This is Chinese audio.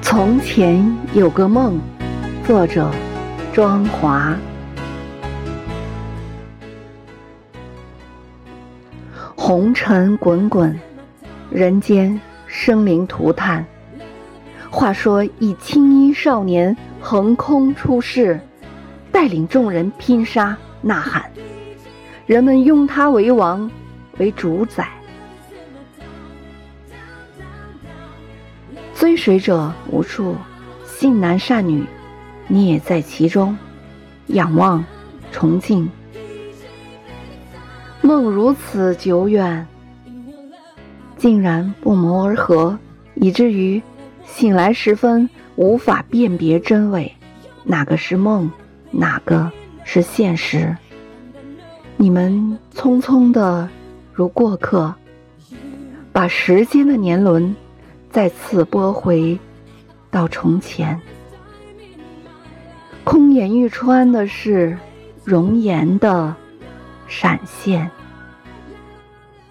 从前有个梦作者庄华。红尘滚滚人间生灵涂炭。话说一青衣少年横空出世带领众人拼杀呐喊。人们拥他为王为主宰。追随者无数，信男善女，你也在其中，仰望，崇敬。梦如此久远，竟然不谋而合，以至于醒来时分无法辨别真伪，哪个是梦，哪个是现实？你们匆匆的如过客，把时间的年轮。再次拨回到从前，空眼欲穿的是容颜的闪现。